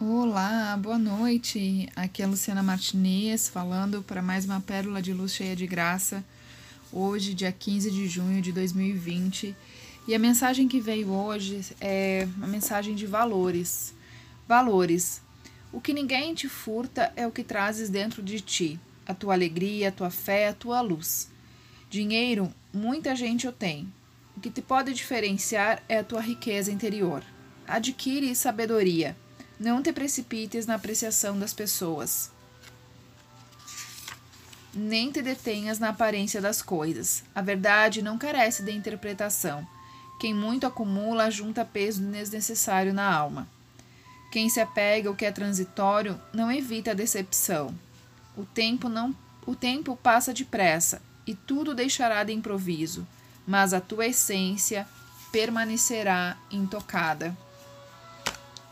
Olá, boa noite. Aqui é a Luciana Martinez falando para mais uma pérola de luz cheia de graça. Hoje, dia 15 de junho de 2020. E a mensagem que veio hoje é uma mensagem de valores. Valores. O que ninguém te furta é o que trazes dentro de ti: a tua alegria, a tua fé, a tua luz. Dinheiro, muita gente o tem. O que te pode diferenciar é a tua riqueza interior. Adquire sabedoria não te precipites na apreciação das pessoas. Nem te detenhas na aparência das coisas. A verdade não carece de interpretação. Quem muito acumula junta peso desnecessário na alma. Quem se apega ao que é transitório não evita a decepção. O tempo não o tempo passa depressa e tudo deixará de improviso, mas a tua essência permanecerá intocada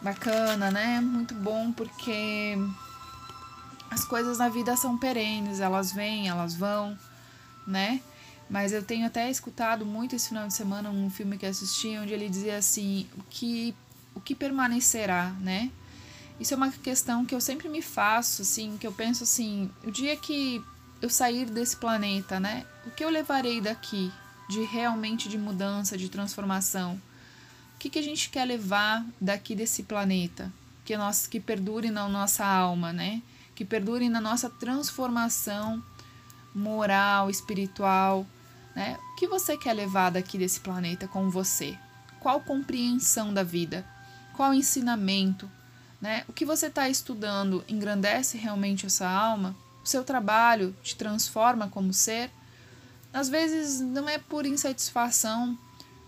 bacana, né? Muito bom porque as coisas na vida são perenes, elas vêm, elas vão, né? Mas eu tenho até escutado muito esse final de semana um filme que assisti onde ele dizia assim, o que o que permanecerá, né? Isso é uma questão que eu sempre me faço, assim, que eu penso assim, o dia que eu sair desse planeta, né? O que eu levarei daqui de realmente de mudança, de transformação? Que, que a gente quer levar daqui desse planeta? Que, nós, que perdure na nossa alma, né? Que perdure na nossa transformação moral, espiritual, né? O que você quer levar daqui desse planeta com você? Qual compreensão da vida? Qual ensinamento? Né? O que você está estudando engrandece realmente essa alma? O seu trabalho te transforma como ser? Às vezes não é por insatisfação,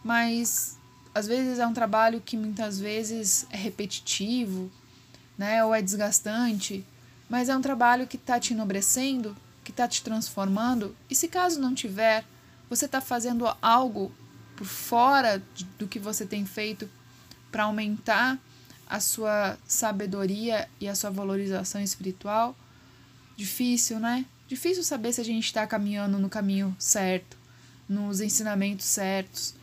mas às vezes é um trabalho que muitas vezes é repetitivo, né, ou é desgastante, mas é um trabalho que está te enobrecendo, que está te transformando. E se caso não tiver, você está fazendo algo por fora do que você tem feito para aumentar a sua sabedoria e a sua valorização espiritual? Difícil, né? Difícil saber se a gente está caminhando no caminho certo, nos ensinamentos certos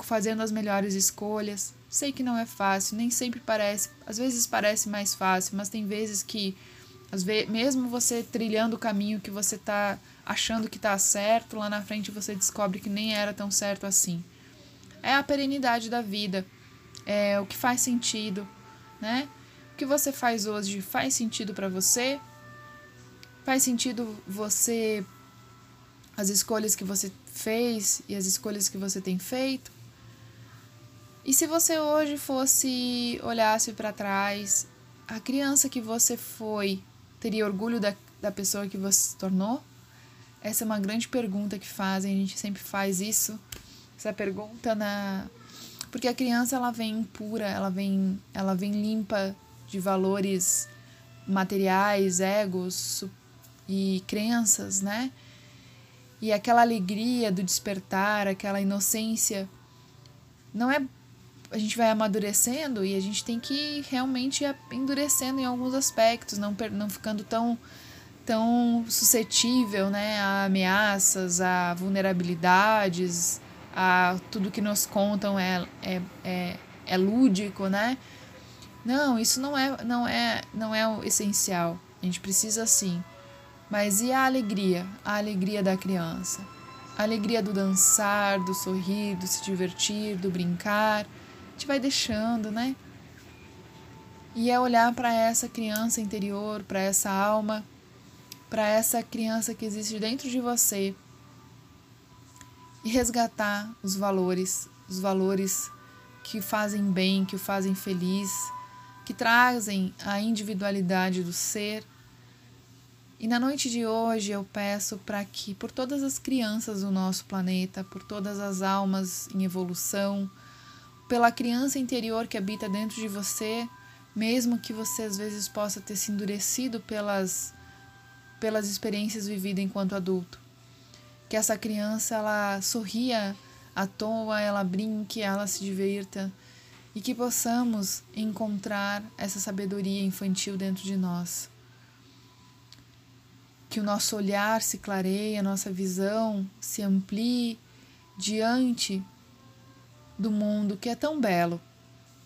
fazendo as melhores escolhas. Sei que não é fácil, nem sempre parece, às vezes parece mais fácil, mas tem vezes que às vezes, mesmo você trilhando o caminho que você está achando que está certo, lá na frente você descobre que nem era tão certo assim. É a perenidade da vida, é o que faz sentido, né? O que você faz hoje faz sentido para você? Faz sentido você as escolhas que você fez e as escolhas que você tem feito? E se você hoje fosse olhasse para trás, a criança que você foi teria orgulho da, da pessoa que você se tornou? Essa é uma grande pergunta que fazem, a gente sempre faz isso. Essa pergunta na porque a criança ela vem pura, ela vem ela vem limpa de valores materiais, egos e crenças, né? E aquela alegria do despertar, aquela inocência não é a gente vai amadurecendo e a gente tem que realmente endurecendo em alguns aspectos, não, não ficando tão, tão suscetível né, a ameaças, a vulnerabilidades, a tudo que nos contam é, é, é, é lúdico, né? Não, isso não é, não é, não é o essencial. A gente precisa sim. Mas e a alegria? A alegria da criança. A alegria do dançar, do sorrir, do se divertir, do brincar gente vai deixando, né? E é olhar para essa criança interior, para essa alma, para essa criança que existe dentro de você e resgatar os valores, os valores que fazem bem, que o fazem feliz, que trazem a individualidade do ser. E na noite de hoje eu peço para que, por todas as crianças do nosso planeta, por todas as almas em evolução, pela criança interior que habita dentro de você, mesmo que você às vezes possa ter se endurecido pelas pelas experiências vividas enquanto adulto. Que essa criança ela sorria à toa, ela brinque, ela se divirta e que possamos encontrar essa sabedoria infantil dentro de nós. Que o nosso olhar se clareie, a nossa visão se amplie diante do mundo que é tão belo,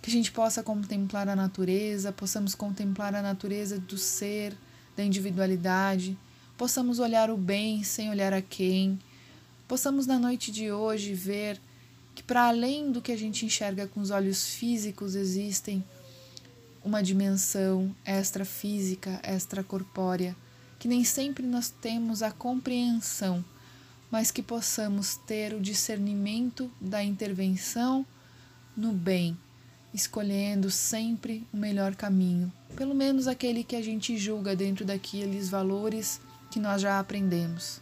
Que a gente possa contemplar a natureza, possamos contemplar a natureza do ser, da individualidade, possamos olhar o bem sem olhar a quem, possamos na noite de hoje ver que para além do que a gente enxerga com os olhos físicos existem uma dimensão extrafísica, extracorpórea, que nem sempre nós temos a compreensão, mas que possamos ter o discernimento da intervenção no bem, escolhendo sempre o melhor caminho, pelo menos aquele que a gente julga dentro daqueles valores que nós já aprendemos.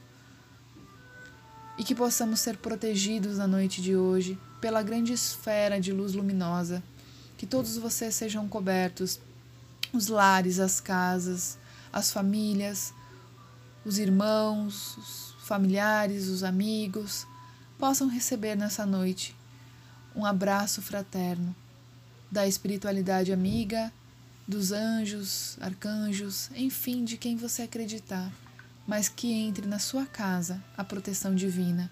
E que possamos ser protegidos na noite de hoje pela grande esfera de luz luminosa, que todos vocês sejam cobertos, os lares, as casas, as famílias, os irmãos, os familiares, os amigos, possam receber nessa noite um abraço fraterno da espiritualidade amiga, dos anjos, arcanjos, enfim, de quem você acreditar, mas que entre na sua casa a proteção divina.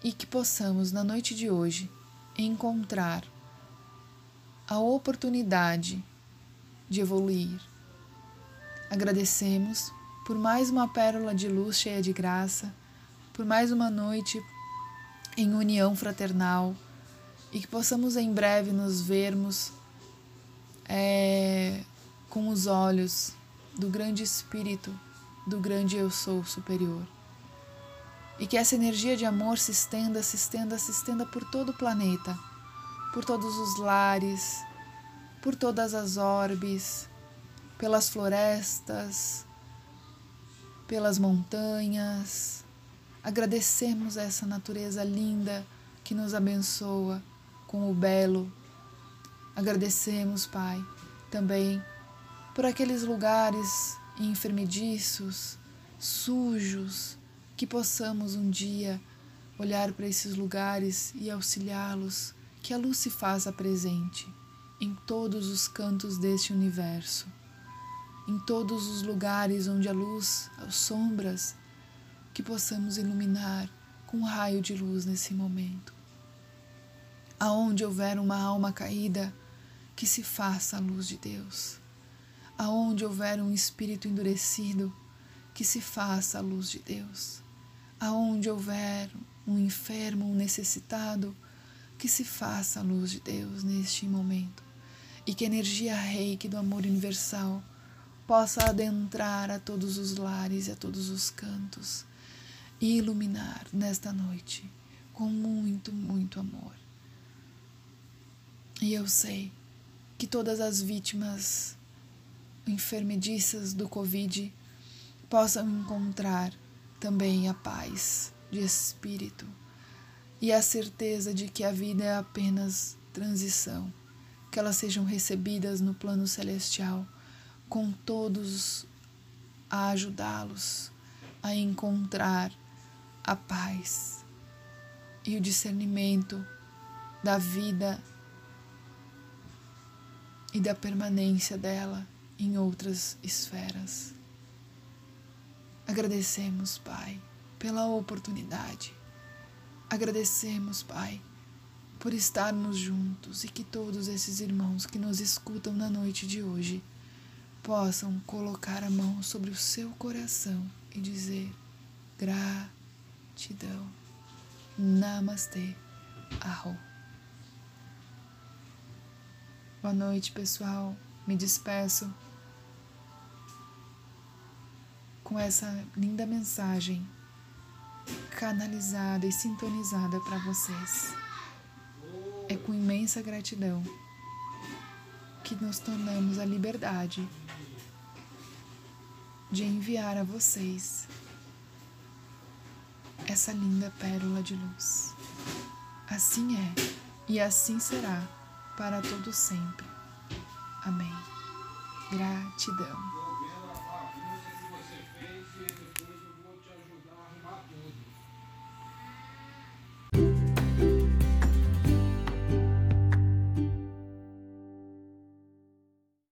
E que possamos, na noite de hoje, encontrar a oportunidade de evoluir. Agradecemos por mais uma pérola de luz cheia de graça, por mais uma noite em união fraternal e que possamos em breve nos vermos é, com os olhos do grande Espírito, do grande Eu Sou superior. E que essa energia de amor se estenda, se estenda, se estenda por todo o planeta, por todos os lares, por todas as orbes, pelas florestas, pelas montanhas. Agradecemos essa natureza linda que nos abençoa com o belo. Agradecemos, Pai, também por aqueles lugares enfermediços, sujos, que possamos um dia olhar para esses lugares e auxiliá-los, que a luz se faça presente em todos os cantos deste universo, em todos os lugares onde a luz, as sombras, que possamos iluminar com um raio de luz nesse momento aonde houver uma alma caída, que se faça a luz de Deus. Aonde houver um espírito endurecido, que se faça a luz de Deus. Aonde houver um enfermo, um necessitado, que se faça a luz de Deus neste momento. E que a energia reiki do amor universal possa adentrar a todos os lares e a todos os cantos e iluminar nesta noite com muito, muito amor. E eu sei que todas as vítimas enfermediças do Covid possam encontrar também a paz de espírito e a certeza de que a vida é apenas transição, que elas sejam recebidas no plano celestial com todos a ajudá-los a encontrar a paz e o discernimento da vida e da permanência dela em outras esferas. Agradecemos, Pai, pela oportunidade. Agradecemos, Pai, por estarmos juntos e que todos esses irmãos que nos escutam na noite de hoje possam colocar a mão sobre o seu coração e dizer gratidão. Namastê. Arro. Boa noite, pessoal. Me despeço com essa linda mensagem canalizada e sintonizada para vocês. É com imensa gratidão que nos tornamos a liberdade de enviar a vocês essa linda pérola de luz. Assim é e assim será para todo sempre. Amém. Gratidão.